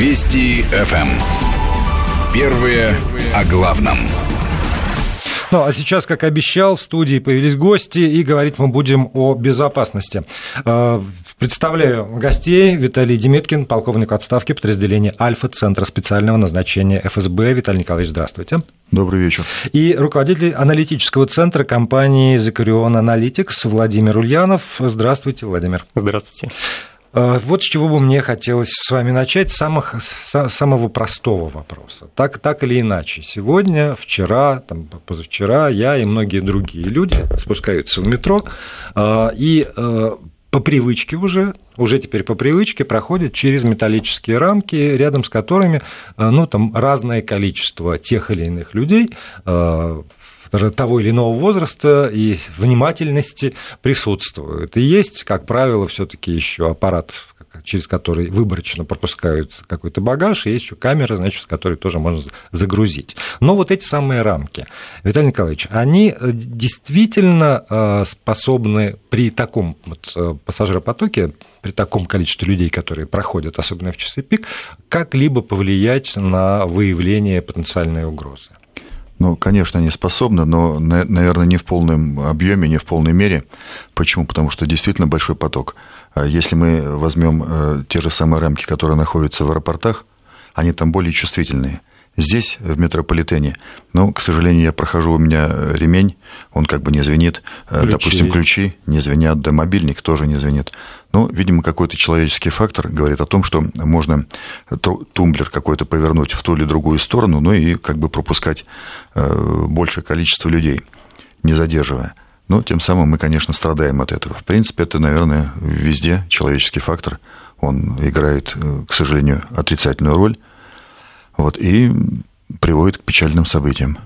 Вести ФМ. Эм. Первые о главном. Ну, а сейчас, как обещал, в студии появились гости, и говорить мы будем о безопасности. Э, представляю гостей. Виталий Деметкин, полковник отставки подразделения Альфа Центра специального назначения ФСБ. Виталий Николаевич, здравствуйте. Добрый вечер. И руководитель аналитического центра компании Закарион Analytics Владимир Ульянов. Здравствуйте, Владимир. Здравствуйте. Э, вот с чего бы мне хотелось с вами начать, самых, самого простого вопроса. Так, так или иначе, сегодня, вчера, там, позавчера я и многие другие люди спускаются в метро э, и э, по привычке уже, уже теперь по привычке проходят через металлические рамки, рядом с которыми ну, там разное количество тех или иных людей того или иного возраста и внимательности присутствуют. И есть, как правило, все-таки еще аппарат через который выборочно пропускают какой-то багаж, и есть еще камера, значит, с которой тоже можно загрузить. Но вот эти самые рамки, Виталий Николаевич, они э, действительно э, способны при таком вот э, пассажиропотоке, при таком количестве людей, которые проходят, особенно в часы пик, как-либо повлиять на выявление потенциальной угрозы? Ну, конечно, они способны, но, наверное, не в полном объеме, не в полной мере. Почему? Потому что действительно большой поток. А если мы возьмем э, те же самые рамки, которые находятся в аэропортах, они там более чувствительные. Здесь, в метрополитене, ну, к сожалению, я прохожу, у меня ремень, он как бы не звенит. Э, ключи. Допустим, ключи не звенят, да мобильник тоже не звенит. Ну, видимо, какой-то человеческий фактор говорит о том, что можно тумблер какой-то повернуть в ту или другую сторону, ну и как бы пропускать э, большее количество людей, не задерживая. Но тем самым мы, конечно, страдаем от этого. В принципе, это, наверное, везде человеческий фактор. Он играет, э, к сожалению, отрицательную роль. Вот, и приводит к печальным событиям.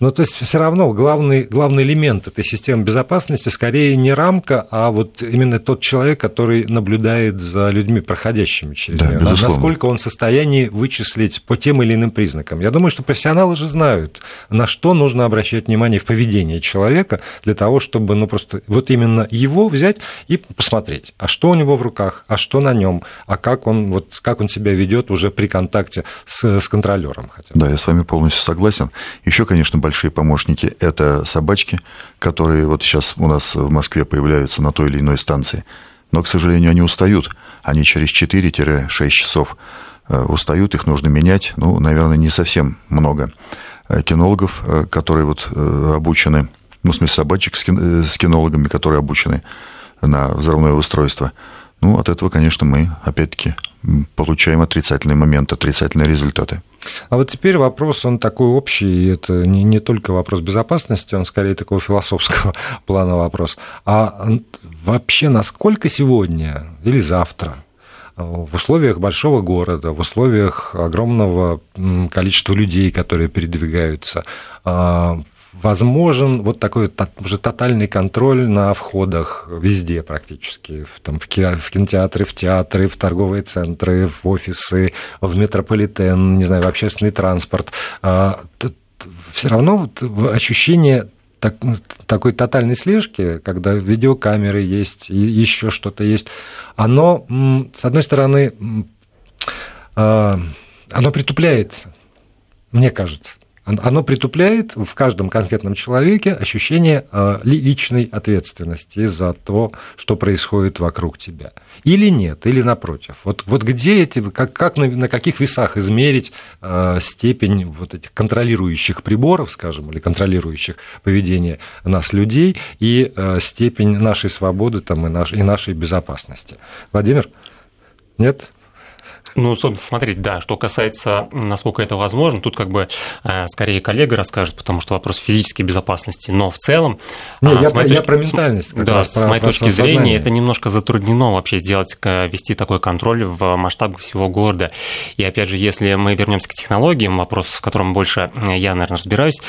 Ну, то есть все равно главный, главный элемент этой системы безопасности скорее не рамка, а вот именно тот человек, который наблюдает за людьми, проходящими через да, нее. Насколько он в состоянии вычислить по тем или иным признакам. Я думаю, что профессионалы же знают, на что нужно обращать внимание в поведении человека для того, чтобы ну, просто вот именно его взять и посмотреть, а что у него в руках, а что на нем, а как он, вот, как он себя ведет уже при контакте с, с контролером. Хотя бы. Да, я с вами полностью согласен. Еще, конечно, большие помощники – это собачки, которые вот сейчас у нас в Москве появляются на той или иной станции. Но, к сожалению, они устают. Они через 4-6 часов э, устают, их нужно менять. Ну, наверное, не совсем много э, кинологов, э, которые вот обучены, ну, в смысле собачек с кинологами, которые обучены на взрывное устройство. Ну, от этого, конечно, мы, опять-таки, получаем отрицательный момент, отрицательные результаты. А вот теперь вопрос, он такой общий, и это не, не только вопрос безопасности, он скорее такого философского плана вопрос. А вообще, насколько сегодня или завтра в условиях большого города, в условиях огромного количества людей, которые передвигаются, а, возможен вот такой уже тотальный контроль на входах везде практически, там, в, кинотеатры, в театры, в торговые центры, в офисы, в метрополитен, не знаю, в общественный транспорт. А, Все равно вот ощущение так, такой тотальной слежки, когда видеокамеры есть, еще что-то есть, оно, с одной стороны, а, оно притупляется, мне кажется оно притупляет в каждом конкретном человеке ощущение э, личной ответственности за то, что происходит вокруг тебя. Или нет, или напротив. Вот, вот где эти, как, как на, на каких весах измерить э, степень вот этих контролирующих приборов, скажем, или контролирующих поведение нас людей и э, степень нашей свободы там, и, наш, и нашей безопасности. Владимир? Нет? Ну, собственно, смотреть, да, что касается, насколько это возможно, тут как бы э, скорее коллега расскажет, потому что вопрос физической безопасности, но в целом... Не, а, я, про, я про ментальность. Как да, раз, с моей про точки зрения, это немножко затруднено вообще сделать, вести такой контроль в масштабах всего города. И опять же, если мы вернемся к технологиям, вопрос, в котором больше я, наверное, разбираюсь,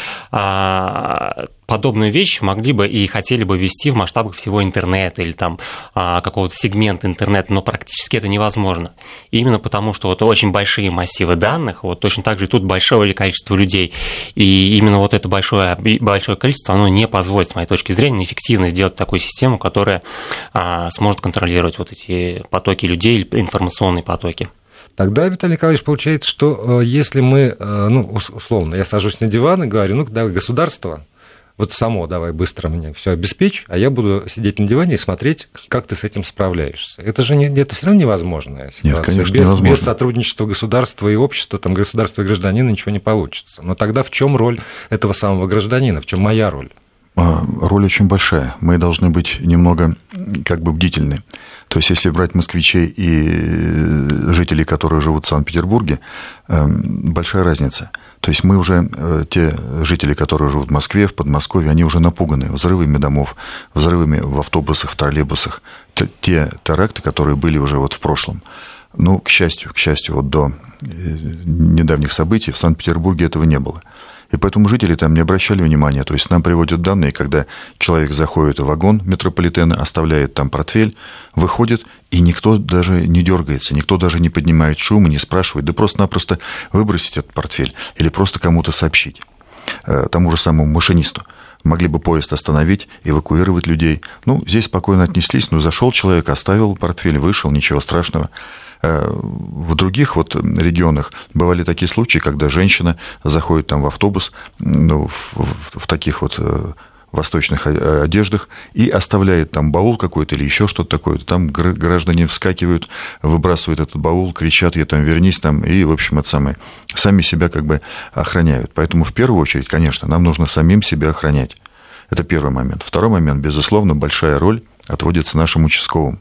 подобную вещь могли бы и хотели бы вести в масштабах всего интернета или там а, какого-то сегмента интернета, но практически это невозможно. именно потому, что вот очень большие массивы данных, вот точно так же тут большое количество людей, и именно вот это большое, большое количество, оно не позволит, с моей точки зрения, эффективно сделать такую систему, которая а, сможет контролировать вот эти потоки людей, информационные потоки. Тогда, Виталий Николаевич, получается, что если мы, ну, условно, я сажусь на диван и говорю, ну, да, государство, вот само давай быстро мне все обеспечь, а я буду сидеть на диване и смотреть, как ты с этим справляешься. Это же не, это все равно невозможная ситуация. Нет, конечно, без, невозможно. без сотрудничества государства и общества, там, государства и гражданина ничего не получится. Но тогда в чем роль этого самого гражданина, в чем моя роль? А, роль очень большая. Мы должны быть немного как бы бдительны. То есть, если брать москвичей и жителей, которые живут в Санкт-Петербурге, эм, большая разница. То есть мы уже, э, те жители, которые живут в Москве, в Подмосковье, они уже напуганы взрывами домов, взрывами в автобусах, в троллейбусах. Те теракты, которые были уже вот в прошлом. Ну, к счастью, к счастью, вот до э, недавних событий в Санкт-Петербурге этого не было. И поэтому жители там не обращали внимания. То есть нам приводят данные, когда человек заходит в вагон метрополитена, оставляет там портфель, выходит, и никто даже не дергается, никто даже не поднимает шум и не спрашивает, да просто-напросто выбросить этот портфель или просто кому-то сообщить, э, тому же самому машинисту могли бы поезд остановить, эвакуировать людей. Ну, здесь спокойно отнеслись, ну, зашел человек, оставил портфель, вышел, ничего страшного. Э, в других вот регионах бывали такие случаи, когда женщина заходит там в автобус, ну, в, в, таких вот э, восточных одеждах и оставляет там баул какой-то или еще что-то такое. Там граждане вскакивают, выбрасывают этот баул, кричат, я там вернись там, и, в общем, это самое, сами себя как бы охраняют. Поэтому в первую очередь, конечно, нам нужно самим себя охранять. Это первый момент. Второй момент, безусловно, большая роль отводится нашим участковым,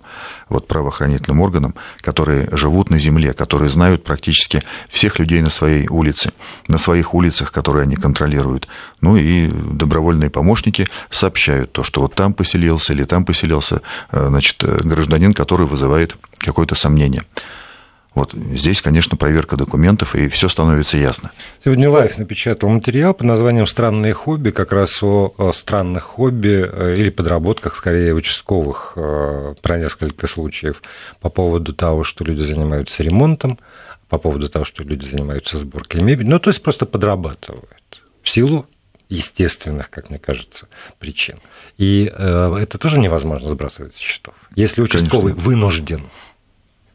вот правоохранительным органам, которые живут на земле, которые знают практически всех людей на своей улице, на своих улицах, которые они контролируют. Ну и добровольные помощники сообщают то, что вот там поселился или там поселился э, значит, э, гражданин, который вызывает какое-то сомнение. Вот здесь, конечно, проверка документов, и все становится ясно. Сегодня Life напечатал материал под названием «Странные хобби», как раз о странных хобби э, или подработках, скорее, участковых, э, про несколько случаев по поводу того, что люди занимаются ремонтом, по поводу того, что люди занимаются сборкой мебели, ну, то есть просто подрабатывают в силу естественных, как мне кажется, причин. И э, это тоже невозможно сбрасывать с счетов. Если участковый Конечно. вынужден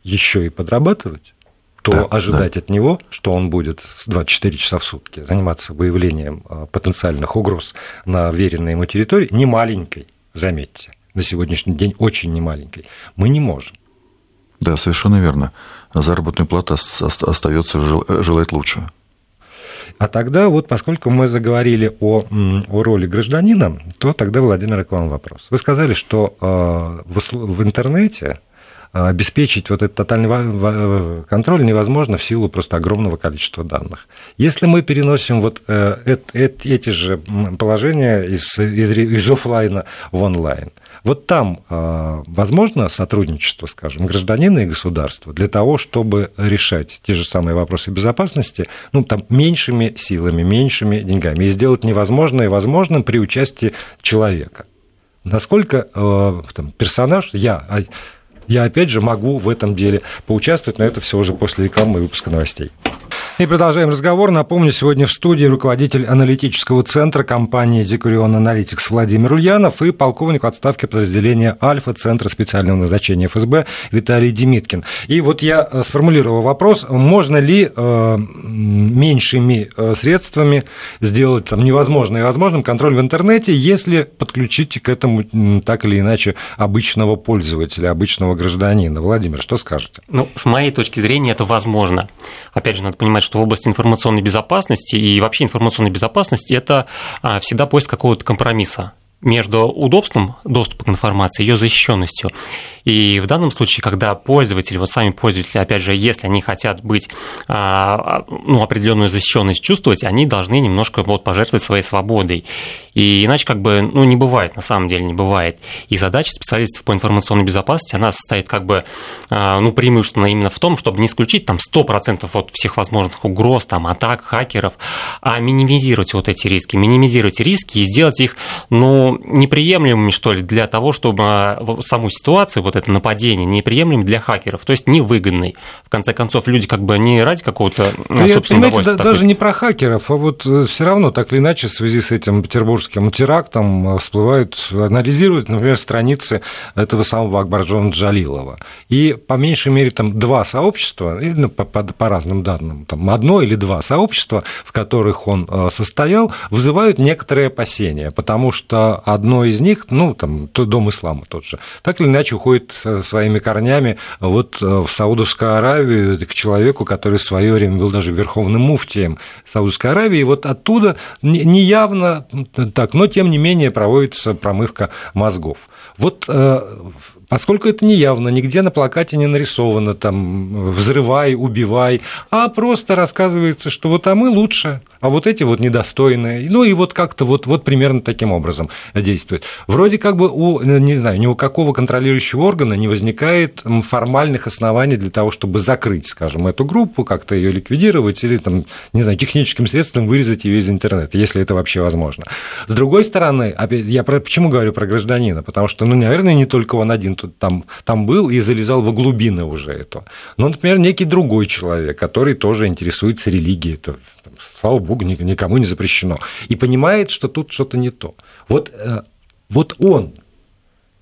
еще и подрабатывать, то да, ожидать да. от него, что он будет 24 часа в сутки заниматься выявлением а, потенциальных угроз на веренной ему территории, не маленькой, заметьте, на сегодняшний день очень немаленькой, мы не можем. Да, совершенно верно. Заработная плата остается желать лучшего. А тогда вот, поскольку мы заговорили о, о роли гражданина, то тогда, Владимир, к вам вопрос. Вы сказали, что а, в интернете обеспечить вот этот тотальный контроль невозможно в силу просто огромного количества данных. Если мы переносим вот э, эти же положения из, из, из офлайна в онлайн, вот там а, возможно сотрудничество, скажем, гражданина и государства для того, чтобы решать те же самые вопросы безопасности, ну, там, меньшими силами, меньшими деньгами, и сделать невозможное возможным при участии человека. Насколько э, там, персонаж, я, а я опять же могу в этом деле поучаствовать, но это все уже после рекламы и выпуска новостей. И продолжаем разговор. Напомню, сегодня в студии руководитель аналитического центра компании Декурион Аналитикс Владимир Ульянов и полковник в отставке подразделения Альфа Центра специального назначения ФСБ Виталий Демиткин. И вот я э, сформулировал вопрос, можно ли э, меньшими э, средствами сделать там, невозможное и возможным контроль в интернете, если подключить к этому так или иначе обычного пользователя, обычного гражданина. Владимир, что скажете? Ну, с моей точки зрения, это возможно. Опять же, надо понимать, что в области информационной безопасности и вообще информационной безопасности это а, всегда поиск какого-то компромисса между удобством доступа к информации и ее защищенностью. И в данном случае, когда пользователи, вот сами пользователи, опять же, если они хотят быть, а, ну, определенную защищенность чувствовать, они должны немножко вот пожертвовать своей свободой. И иначе как бы, ну, не бывает, на самом деле не бывает. И задача специалистов по информационной безопасности, она состоит как бы, а, ну, преимущественно именно в том, чтобы не исключить там 100% от всех возможных угроз, там, атак, хакеров, а минимизировать вот эти риски, минимизировать риски и сделать их, ну, неприемлемыми, что ли, для того, чтобы а, саму ситуацию, вот это нападение неприемлем для хакеров, то есть невыгодный. В конце концов, люди как бы не ради какого-то ну, собственного удовольствия. Да, даже не про хакеров, а вот э, все равно так или иначе в связи с этим петербургским терактом всплывают, анализируют, например, страницы этого самого Акбарджона Джалилова. И по меньшей мере там два сообщества, ну, по, по, по разным данным, там одно или два сообщества, в которых он состоял, вызывают некоторые опасения, потому что одно из них, ну, там, Дом ислама тот же, так или иначе уходит своими корнями вот э, в Саудовскую Аравию к человеку, который в свое время был даже верховным муфтием Саудовской Аравии, и вот оттуда неявно так, но тем не менее проводится промывка мозгов. Вот э, Поскольку это не явно, нигде на плакате не нарисовано там «взрывай, убивай», а просто рассказывается, что вот а мы лучше, а вот эти вот недостойные. Ну и вот как-то вот, вот примерно таким образом действует. Вроде как бы у, не знаю, ни у какого контролирующего органа не возникает формальных оснований для того, чтобы закрыть, скажем, эту группу, как-то ее ликвидировать или там, не знаю, техническим средством вырезать ее из интернета, если это вообще возможно. С другой стороны, я про, почему говорю про гражданина? Потому что, ну, наверное, не только он один там, там был и залезал во глубины уже этого. Но, например, некий другой человек, который тоже интересуется религией, это, слава богу, никому не запрещено, и понимает, что тут что-то не то. Вот, э, вот он,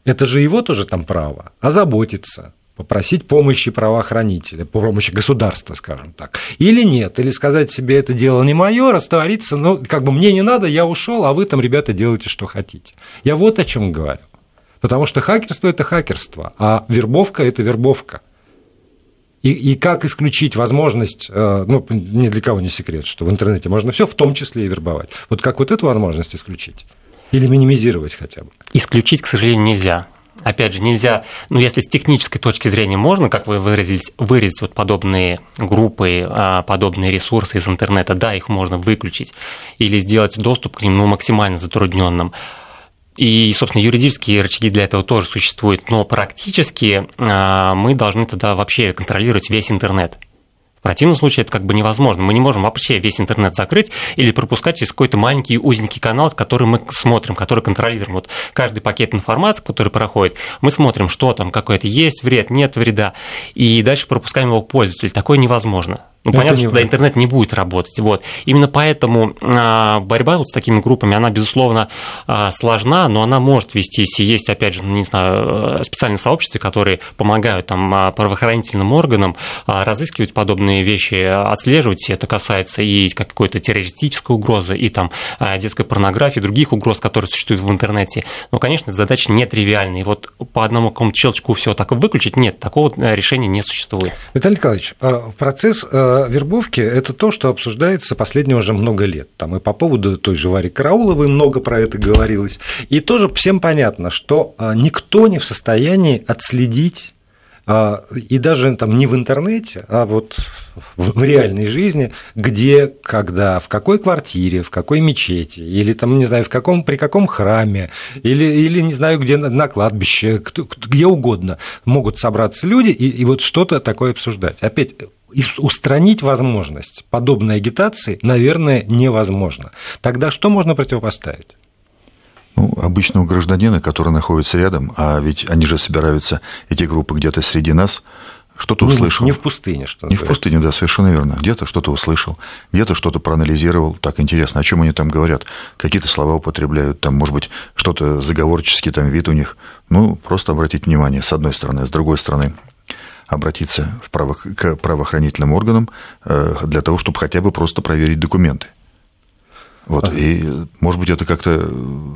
это же его тоже там право, озаботиться, попросить помощи правоохранителя, помощи государства, скажем так, или нет, или сказать себе, это дело не мое, раствориться, ну, как бы мне не надо, я ушел, а вы там, ребята, делайте, что хотите. Я вот о чем говорю. Потому что хакерство – это хакерство, а вербовка – это вербовка. И, и как исключить возможность, э, ну, ни для кого не секрет, что в интернете можно все, в том числе и вербовать. Вот как вот эту возможность исключить? Или минимизировать хотя бы? Исключить, к сожалению, нельзя. Опять же, нельзя, ну, если с технической точки зрения можно, как вы выразились, вырезать вот подобные группы, а, подобные ресурсы из интернета, да, их можно выключить, или сделать доступ к ним ну, максимально затрудненным. И, собственно, юридические рычаги для этого тоже существуют, но практически а, мы должны тогда вообще контролировать весь интернет. В противном случае это как бы невозможно. Мы не можем вообще весь интернет закрыть или пропускать через какой-то маленький узенький канал, который мы смотрим, который контролируем. Вот каждый пакет информации, который проходит, мы смотрим, что там, какой-то есть вред, нет вреда, и дальше пропускаем его пользователю. Такое невозможно. Ну, понятно, что тогда интернет не будет работать. Вот. Именно поэтому а, борьба вот с такими группами, она, безусловно, а, сложна, но она может вестись. И есть, опять же, ну, не знаю, специальные сообщества, которые помогают там, а, правоохранительным органам разыскивать подобные вещи, отслеживать. Это касается и какой-то террористической угрозы, и там, детской порнографии, других угроз, которые существуют в интернете. Но, конечно, задача нетривиальная. И вот по одному какому-то щелчку все так выключить, нет, такого решения не существует. Виталий Николаевич, процесс вербовки – это то, что обсуждается последние уже много лет. Там и по поводу той же Вари Карауловой много про это говорилось. И тоже всем понятно, что а, никто не в состоянии отследить а, и даже там не в интернете, а вот в реальной жизни, где, когда, в какой квартире, в какой мечети, или там, не знаю, в каком, при каком храме, или, или не знаю, где на кладбище, где угодно могут собраться люди и, и вот что-то такое обсуждать. Опять, устранить возможность подобной агитации, наверное, невозможно. Тогда что можно противопоставить? Ну, обычного гражданина, который находится рядом, а ведь они же собираются, эти группы где-то среди нас, что-то не, услышал. Не в пустыне, что Не в пустыне, да, совершенно верно. Где-то что-то услышал, где-то что-то проанализировал. Так интересно, о чем они там говорят? Какие-то слова употребляют, там, может быть, что-то заговорческий там вид у них. Ну, просто обратить внимание, с одной стороны, с другой стороны, обратиться в право, к правоохранительным органам э, для того, чтобы хотя бы просто проверить документы. Вот, ага. и, может быть, это как-то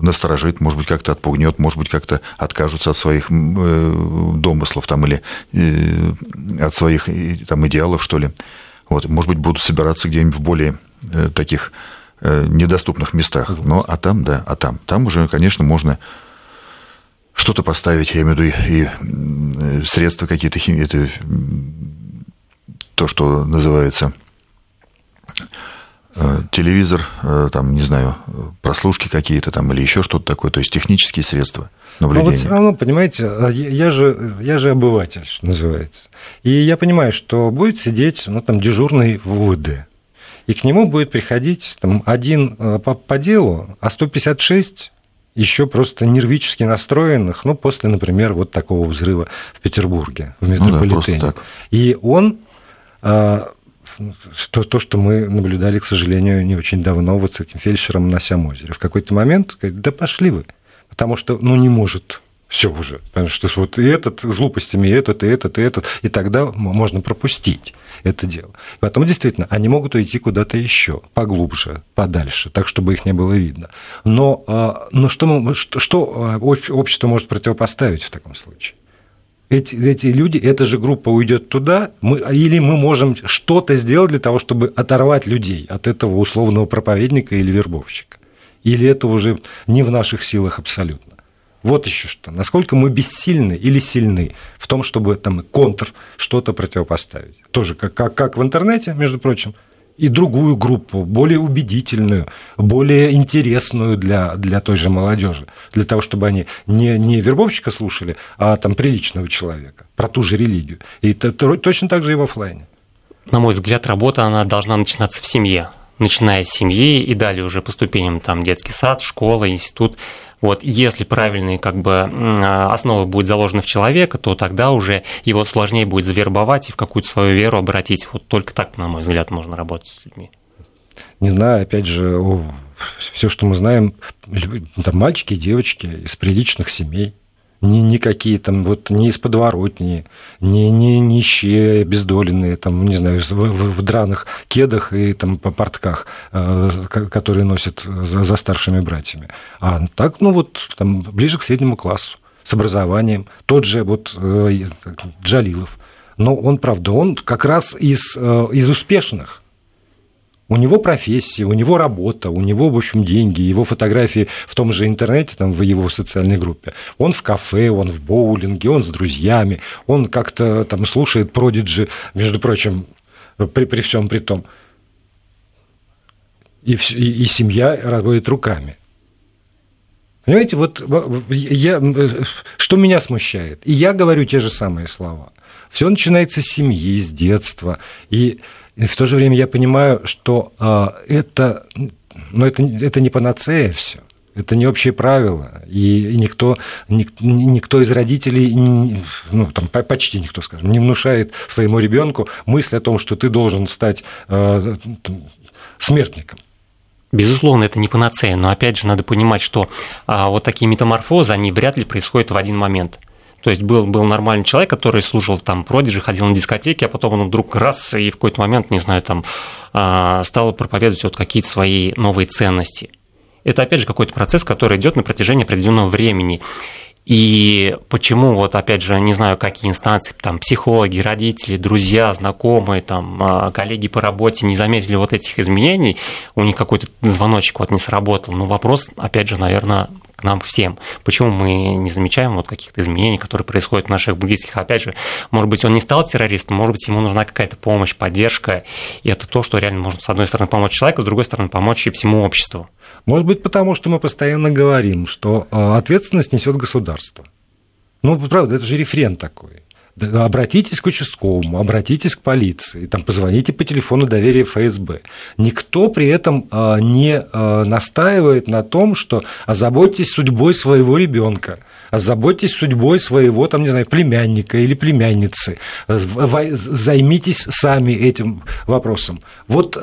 насторожит, может быть, как-то отпугнет, может быть, как-то откажутся от своих э, домыслов там, или э, от своих там, идеалов, что ли. Вот, может быть, будут собираться где-нибудь в более таких недоступных местах. Но, а там, да, а там. Там уже, конечно, можно что-то поставить, я имею в виду и средства какие-то, это то, что называется э, телевизор, э, там, не знаю, прослушки какие-то там или еще что-то такое, то есть технические средства наблюдения. Но вот все равно, понимаете, а я же, я же обыватель, что называется. И я понимаю, что будет сидеть, ну, там, дежурный в УВД, и к нему будет приходить там, один э, по, по делу, а 156 еще просто нервически настроенных, ну, после, например, вот такого взрыва в Петербурге, в метрополитене. Ну да, И он а, то, то, что мы наблюдали, к сожалению, не очень давно вот с этим фельдшером на Сямозере. В какой-то момент говорит, да пошли вы, потому что, ну, не может все уже. Потому что вот и этот с глупостями, и этот, и этот, и этот, и тогда можно пропустить это дело. Потом, действительно, они могут уйти куда-то еще, поглубже, подальше, так, чтобы их не было видно. Но, а, но что, мы, что, что а, общество может противопоставить в таком случае? Эти, эти люди, эта же группа уйдет туда, мы, или мы можем что-то сделать для того, чтобы оторвать людей от этого условного проповедника или вербовщика. Или это уже не в наших силах абсолютно. Вот еще что. Насколько мы бессильны или сильны в том, чтобы там контр что-то противопоставить. Тоже как, как, как в интернете, между прочим, и другую группу, более убедительную, более интересную для, для той же молодежи, для того, чтобы они не, не вербовщика слушали, а там приличного человека, про ту же религию. И это, точно так же и в офлайне. На мой взгляд, работа она должна начинаться в семье, начиная с семьи и далее уже по ступеням там детский сад, школа, институт. Вот, если правильные как бы, основы будут заложены в человека, то тогда уже его сложнее будет завербовать и в какую-то свою веру обратить. Вот только так, на мой взгляд, можно работать с людьми. Не знаю, опять же, все, что мы знаем, там мальчики и девочки из приличных семей, ни, никакие там вот не из подворотни, не, не нищие, обездоленные, там, не знаю, в, в, в драных кедах и там по портках, э, которые носят за, за старшими братьями. А так, ну вот, там, ближе к среднему классу, с образованием. Тот же вот э, Джалилов. Но он, правда, он как раз из, э, из успешных у него профессия, у него работа, у него, в общем, деньги, его фотографии в том же интернете, там, в его социальной группе. Он в кафе, он в боулинге, он с друзьями, он как-то там слушает продиджи, между прочим, при, при всем при том. И, и, и семья разводит руками. Понимаете, вот я, что меня смущает? И я говорю те же самые слова. Все начинается с семьи, с детства. И и в то же время я понимаю, что а, это, ну, это, это не панацея все. Это не общее правило, и никто, никто из родителей, ну, там, почти никто, скажем, не внушает своему ребенку мысль о том, что ты должен стать э, смертником. Безусловно, это не панацея, но опять же надо понимать, что а, вот такие метаморфозы, они вряд ли происходят в один момент. То есть был, был нормальный человек, который слушал там продижи, ходил на дискотеки, а потом он вдруг раз и в какой-то момент, не знаю, там а, стал проповедовать вот какие-то свои новые ценности. Это, опять же, какой-то процесс, который идет на протяжении определенного времени. И почему, вот опять же, не знаю, какие инстанции, там, психологи, родители, друзья, знакомые, там, а, коллеги по работе не заметили вот этих изменений, у них какой-то звоночек вот не сработал. Но вопрос, опять же, наверное, нам всем. Почему мы не замечаем вот каких-то изменений, которые происходят в наших близких? Опять же, может быть, он не стал террористом, может быть, ему нужна какая-то помощь, поддержка, и это то, что реально может, с одной стороны, помочь человеку, с другой стороны, помочь и всему обществу. Может быть, потому что мы постоянно говорим, что а, ответственность несет государство. Ну, правда, это же рефрен такой. Обратитесь к участковому, обратитесь к полиции, там, позвоните по телефону доверия ФСБ. Никто при этом а, не а, настаивает на том, что озаботьтесь судьбой своего ребенка озаботьтесь судьбой своего, там, не знаю, племянника или племянницы, займитесь сами этим вопросом. Вот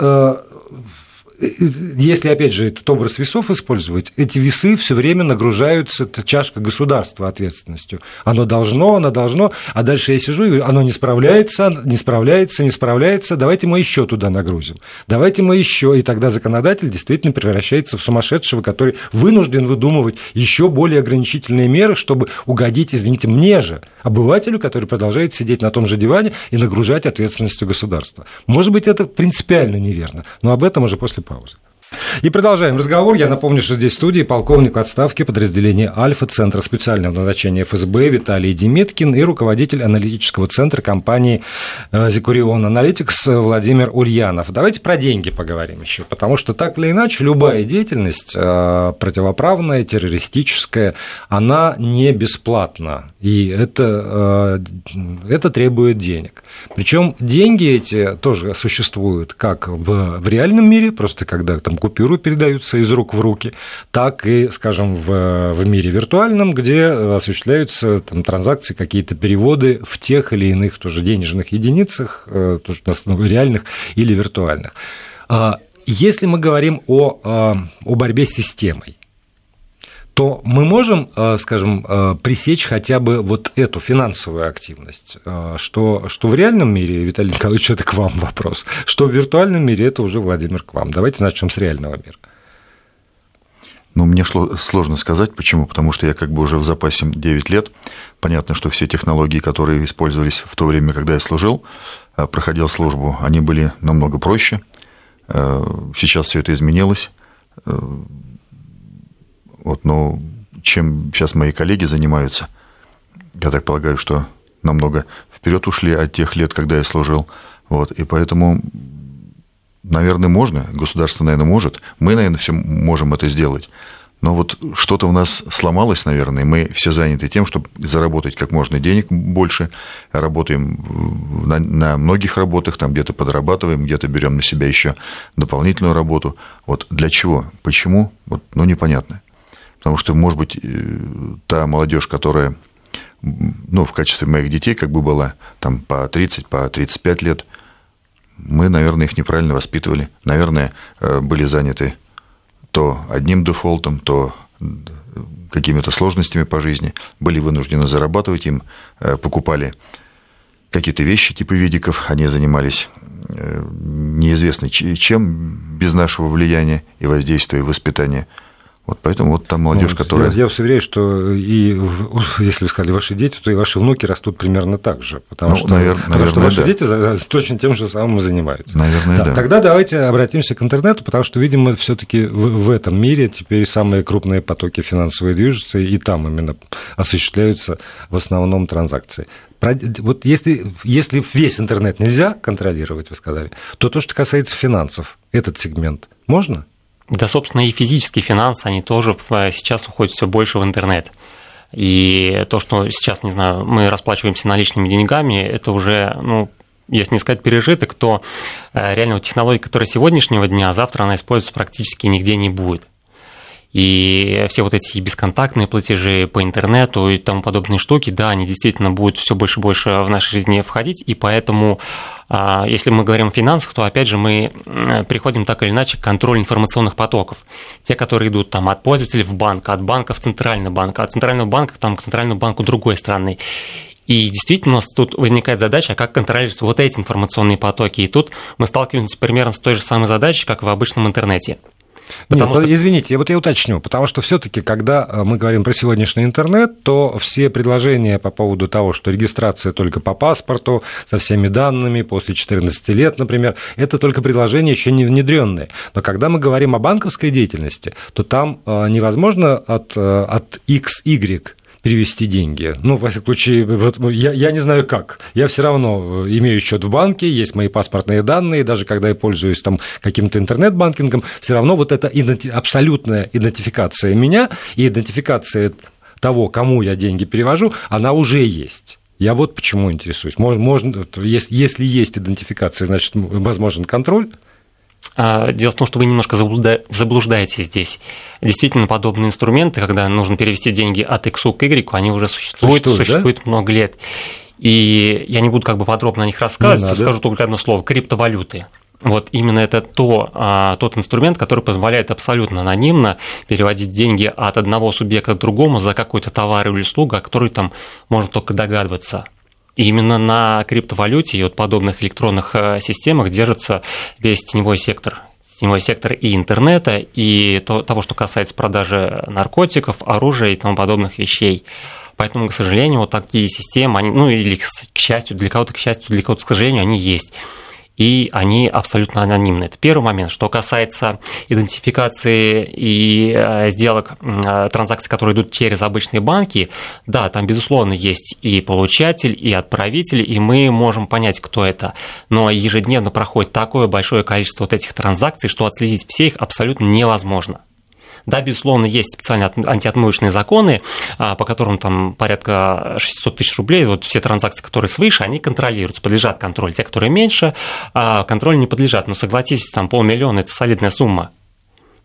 если, опять же, этот образ весов использовать, эти весы все время нагружаются, это чашка государства ответственностью. Оно должно, оно должно, а дальше я сижу, и оно не справляется, не справляется, не справляется, давайте мы еще туда нагрузим. Давайте мы еще, и тогда законодатель действительно превращается в сумасшедшего, который вынужден выдумывать еще более ограничительные меры, чтобы угодить, извините, мне же, обывателю, который продолжает сидеть на том же диване и нагружать ответственностью государства. Может быть, это принципиально неверно, но об этом уже после Pause. И продолжаем разговор. Я напомню, что здесь в студии полковник отставки подразделения «Альфа» Центра специального назначения ФСБ Виталий Демиткин и руководитель аналитического центра компании э, «Зикурион Аналитикс» Владимир Ульянов. Давайте про деньги поговорим еще, потому что так или иначе любая деятельность э, противоправная, террористическая, она не бесплатна, и это, э, это требует денег. Причем деньги эти тоже существуют как в, в реальном мире, просто когда там купюры передаются из рук в руки, так и, скажем, в, в мире виртуальном, где осуществляются там, транзакции, какие-то переводы в тех или иных тоже денежных единицах, э, тоже реальных или виртуальных. А, если мы говорим о, о борьбе с системой, то мы можем, э, скажем, э, пресечь хотя бы вот эту финансовую активность, э, что, что в реальном мире, Виталий Николаевич, это к вам вопрос, что в виртуальном мире это уже, Владимир, к вам. Давайте начнем с реального мира. Ну, мне сложно сказать, почему, потому что я как бы уже в запасе 9 лет. Понятно, что все технологии, которые использовались в то время, когда я служил, проходил службу, они были намного проще. Сейчас все это изменилось вот, но чем сейчас мои коллеги занимаются, я так полагаю, что намного вперед ушли от тех лет, когда я служил. Вот, и поэтому, наверное, можно, государство, наверное, может, мы, наверное, все можем это сделать. Но вот что-то у нас сломалось, наверное, мы все заняты тем, чтобы заработать как можно денег больше, работаем на, на многих работах, там где-то подрабатываем, где-то берем на себя еще дополнительную работу. Вот для чего, почему, вот, ну, непонятно. Потому что, может быть, э, та молодежь, которая ну, в качестве моих детей как бы была там по 30, по 35 лет, мы, наверное, их неправильно воспитывали. Наверное, э, были заняты то одним дефолтом, то какими-то сложностями по жизни, были вынуждены зарабатывать им, э, покупали какие-то вещи типа видиков, они занимались неизвестно чем без нашего влияния и воздействия и воспитания – вот поэтому вот там молодежь, ну, которая... Я, я вас уверяю, что и если вы сказали ваши дети, то и ваши внуки растут примерно так же. Потому, ну, что, навер... потому наверное, что ваши да. дети точно тем же самым занимаются. Наверное, да. да. Тогда давайте обратимся к интернету, потому что, видимо, все-таки в, в этом мире теперь самые крупные потоки финансовые движутся, и там именно осуществляются в основном транзакции. Вот если, если весь интернет нельзя контролировать, вы сказали, то то, что касается финансов, этот сегмент, можно? Да, собственно, и физические финансы, они тоже сейчас уходят все больше в интернет. И то, что сейчас, не знаю, мы расплачиваемся наличными деньгами, это уже, ну, если не сказать пережиток, то э, реально вот технология, которая сегодняшнего дня, а завтра она используется практически нигде не будет. И все вот эти бесконтактные платежи по интернету и тому подобные штуки, да, они действительно будут все больше и больше в нашей жизни входить, и поэтому а, если мы говорим о финансах, то опять же мы приходим так или иначе к контролю информационных потоков. Те, которые идут там от пользователей в банк, от банка в центральный банк, от центрального банка там, к центральному банку другой страны. И действительно у нас тут возникает задача, как контролировать вот эти информационные потоки. И тут мы сталкиваемся примерно с той же самой задачей, как в обычном интернете. Потому Нет, что... извините, вот я уточню, потому что все-таки, когда э, мы говорим про сегодняшний интернет, то все предложения по поводу того, что регистрация только по паспорту, со всеми данными, после 14 лет, например, это только предложения еще не внедренные. Но когда мы говорим о банковской деятельности, то там э, невозможно от, э, от X, Y перевести деньги. Ну, во всяком случае, вот, ну, я, я не знаю как. Я все равно э, имею счет в банке, есть мои паспортные данные, даже когда я пользуюсь там каким-то интернет-банкингом, все равно вот эта иденти... абсолютная идентификация меня и идентификация того, кому я деньги перевожу, она уже есть. Я вот почему интересуюсь. Можно, можно, если, если есть идентификация, значит, возможен контроль. А, дело в том, что вы немножко заблуждаетесь здесь. Действительно, подобные инструменты, когда нужно перевести деньги от X к Y, они уже существуют, существуют, существуют да? много лет. И я не буду как бы подробно о них рассказывать, скажу только одно слово – криптовалюты. Вот именно это то, а, тот инструмент, который позволяет абсолютно анонимно переводить деньги от одного субъекта к другому за какой-то товар или услугу, о которой там можно только догадываться. Именно на криптовалюте и вот подобных электронных э, системах держится весь теневой сектор теневой сектор и интернета, и то, того, что касается продажи наркотиков, оружия и тому подобных вещей. Поэтому, к сожалению, вот такие системы, они, ну или к счастью, для кого-то к счастью, для кого-то к сожалению, они есть и они абсолютно анонимны. Это первый момент. Что касается идентификации и э, сделок, э, транзакций, которые идут через обычные банки, да, там, безусловно, есть и получатель, и отправитель, и мы можем понять, кто это. Но ежедневно проходит такое большое количество вот этих транзакций, что отследить все их абсолютно невозможно. Да, безусловно, есть специальные антиотмывочные законы, а, по которым там порядка 600 тысяч рублей, вот все транзакции, которые свыше, они контролируются, подлежат контролю. Те, которые меньше, а, контролю не подлежат. Но согласитесь, там полмиллиона – это солидная сумма.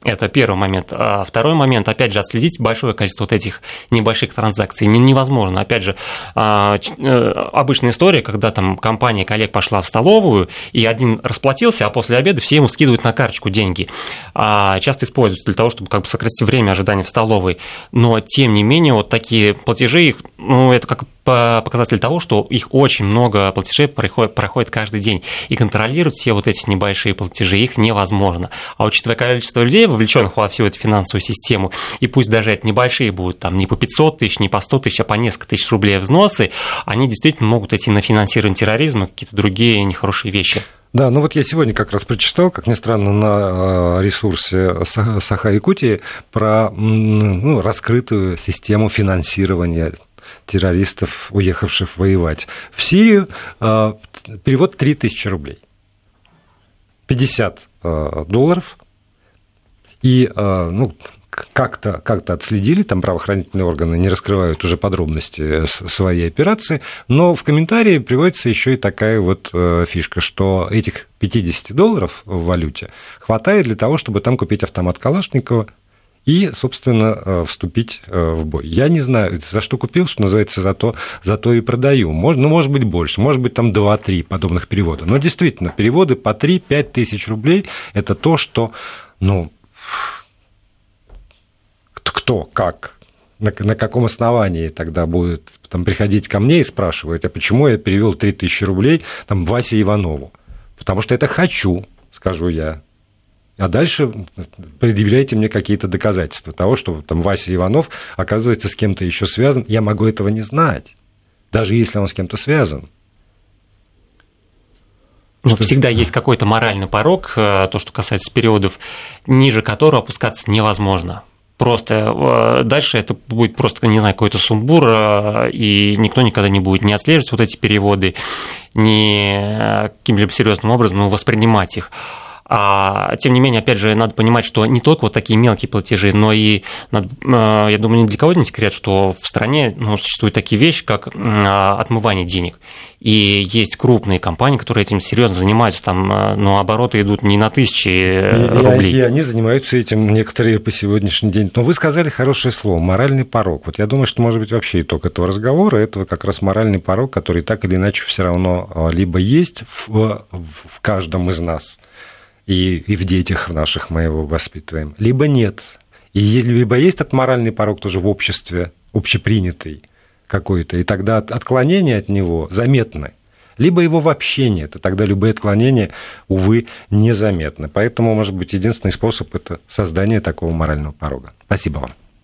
Это первый момент. А второй момент, опять же, отследить большое количество вот этих небольших транзакций невозможно. Опять же, а, э, обычная история, когда там компания коллег пошла в столовую, и один расплатился, а после обеда все ему скидывают на карточку деньги. А часто используются для того, чтобы как бы сократить время ожидания в столовой. Но, тем не менее, вот такие платежи, ну, это как показатель того, что их очень много платежей проходит, проходит каждый день. И контролировать все вот эти небольшие платежи их невозможно. А учитывая количество людей, вовлеченных во всю эту финансовую систему, и пусть даже это небольшие будут, там не по 500 тысяч, не по 100 тысяч, а по несколько тысяч рублей взносы, они действительно могут идти на финансирование терроризма, какие-то другие нехорошие вещи. Да, ну вот я сегодня как раз прочитал, как ни странно, на э, ресурсе Саха-Якутии про ну, раскрытую систему финансирования террористов, уехавших воевать. В Сирию э, перевод 3000 рублей. 50 э, долларов. И ну, как-то как отследили, там правоохранительные органы не раскрывают уже подробности своей операции, но в комментарии приводится еще и такая вот э, фишка, что этих 50 долларов в валюте хватает для того, чтобы там купить автомат Калашникова и, собственно, э, вступить э, в бой. Я не знаю, за что купил, что называется, за то, за то и продаю. Может, ну, может быть, больше, может быть, там 2-3 подобных перевода. Но действительно, переводы по 3-5 тысяч рублей – это то, что, ну, кто, как, на, на каком основании тогда будет там, приходить ко мне и спрашивать, а почему я перевел 3000 рублей там, Васе Иванову? Потому что это хочу, скажу я. А дальше предъявляйте мне какие-то доказательства того, что там Вася Иванов оказывается с кем-то еще связан. Я могу этого не знать, даже если он с кем-то связан. Но всегда есть какой-то моральный порог, э, то, что касается периодов, ниже которого опускаться невозможно просто э, дальше это будет просто, не знаю, какой-то сумбур, э, и никто никогда не будет не отслеживать вот эти переводы, ни каким-либо серьезным образом воспринимать их. А, тем не менее, опять же, надо понимать, что не только вот такие мелкие платежи, но и, надо, я думаю, ни для кого не секрет, что в стране ну, существуют такие вещи, как отмывание денег. И есть крупные компании, которые этим серьезно занимаются, там, э, но обороты идут не на тысячи э, и, рублей. И, и они занимаются этим некоторые по сегодняшний день. Но вы сказали хорошее слово, моральный порог. Вот я думаю, что, может быть, вообще итог этого разговора, это как раз моральный порог, который так или иначе все равно а, либо есть в, в каждом из нас, и, и в детях в наших мы его воспитываем, либо нет. И либо есть этот моральный порог тоже в обществе, общепринятый, какой-то, и тогда отклонение от него заметны. Либо его вообще нет, и тогда любые отклонения, увы, незаметны. Поэтому, может быть, единственный способ – это создание такого морального порога. Спасибо вам.